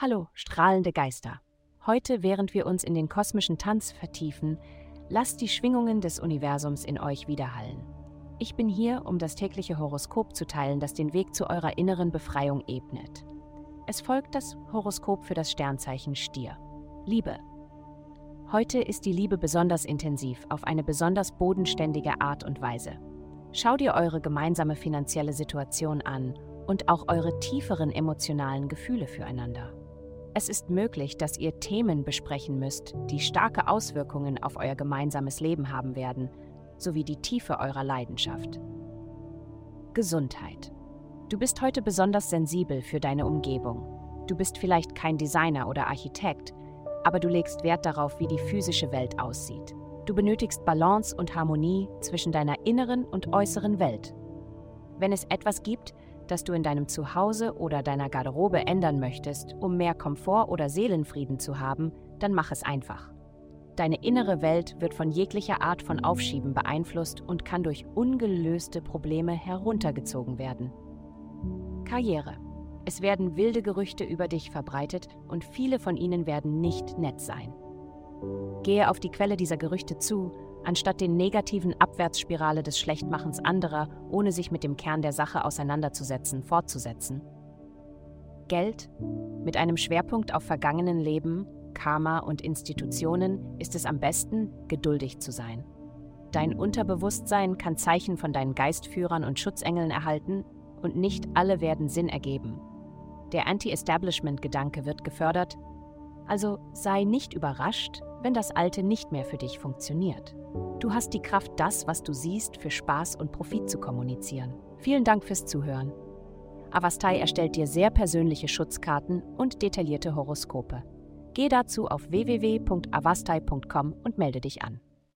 Hallo, strahlende Geister. Heute, während wir uns in den kosmischen Tanz vertiefen, lasst die Schwingungen des Universums in euch widerhallen. Ich bin hier, um das tägliche Horoskop zu teilen, das den Weg zu eurer inneren Befreiung ebnet. Es folgt das Horoskop für das Sternzeichen Stier. Liebe. Heute ist die Liebe besonders intensiv, auf eine besonders bodenständige Art und Weise. Schau dir eure gemeinsame finanzielle Situation an und auch eure tieferen emotionalen Gefühle füreinander. Es ist möglich, dass ihr Themen besprechen müsst, die starke Auswirkungen auf euer gemeinsames Leben haben werden, sowie die Tiefe eurer Leidenschaft. Gesundheit. Du bist heute besonders sensibel für deine Umgebung. Du bist vielleicht kein Designer oder Architekt, aber du legst Wert darauf, wie die physische Welt aussieht. Du benötigst Balance und Harmonie zwischen deiner inneren und äußeren Welt. Wenn es etwas gibt, das du in deinem Zuhause oder deiner Garderobe ändern möchtest, um mehr Komfort oder Seelenfrieden zu haben, dann mach es einfach. Deine innere Welt wird von jeglicher Art von Aufschieben beeinflusst und kann durch ungelöste Probleme heruntergezogen werden. Karriere. Es werden wilde Gerüchte über dich verbreitet und viele von ihnen werden nicht nett sein. Gehe auf die Quelle dieser Gerüchte zu anstatt den negativen Abwärtsspirale des Schlechtmachens anderer, ohne sich mit dem Kern der Sache auseinanderzusetzen, fortzusetzen. Geld, mit einem Schwerpunkt auf vergangenen Leben, Karma und Institutionen, ist es am besten, geduldig zu sein. Dein Unterbewusstsein kann Zeichen von deinen Geistführern und Schutzengeln erhalten und nicht alle werden Sinn ergeben. Der Anti-Establishment-Gedanke wird gefördert, also sei nicht überrascht, wenn das Alte nicht mehr für dich funktioniert. Du hast die Kraft, das, was du siehst, für Spaß und Profit zu kommunizieren. Vielen Dank fürs Zuhören. Avastai erstellt dir sehr persönliche Schutzkarten und detaillierte Horoskope. Geh dazu auf www.avastai.com und melde dich an.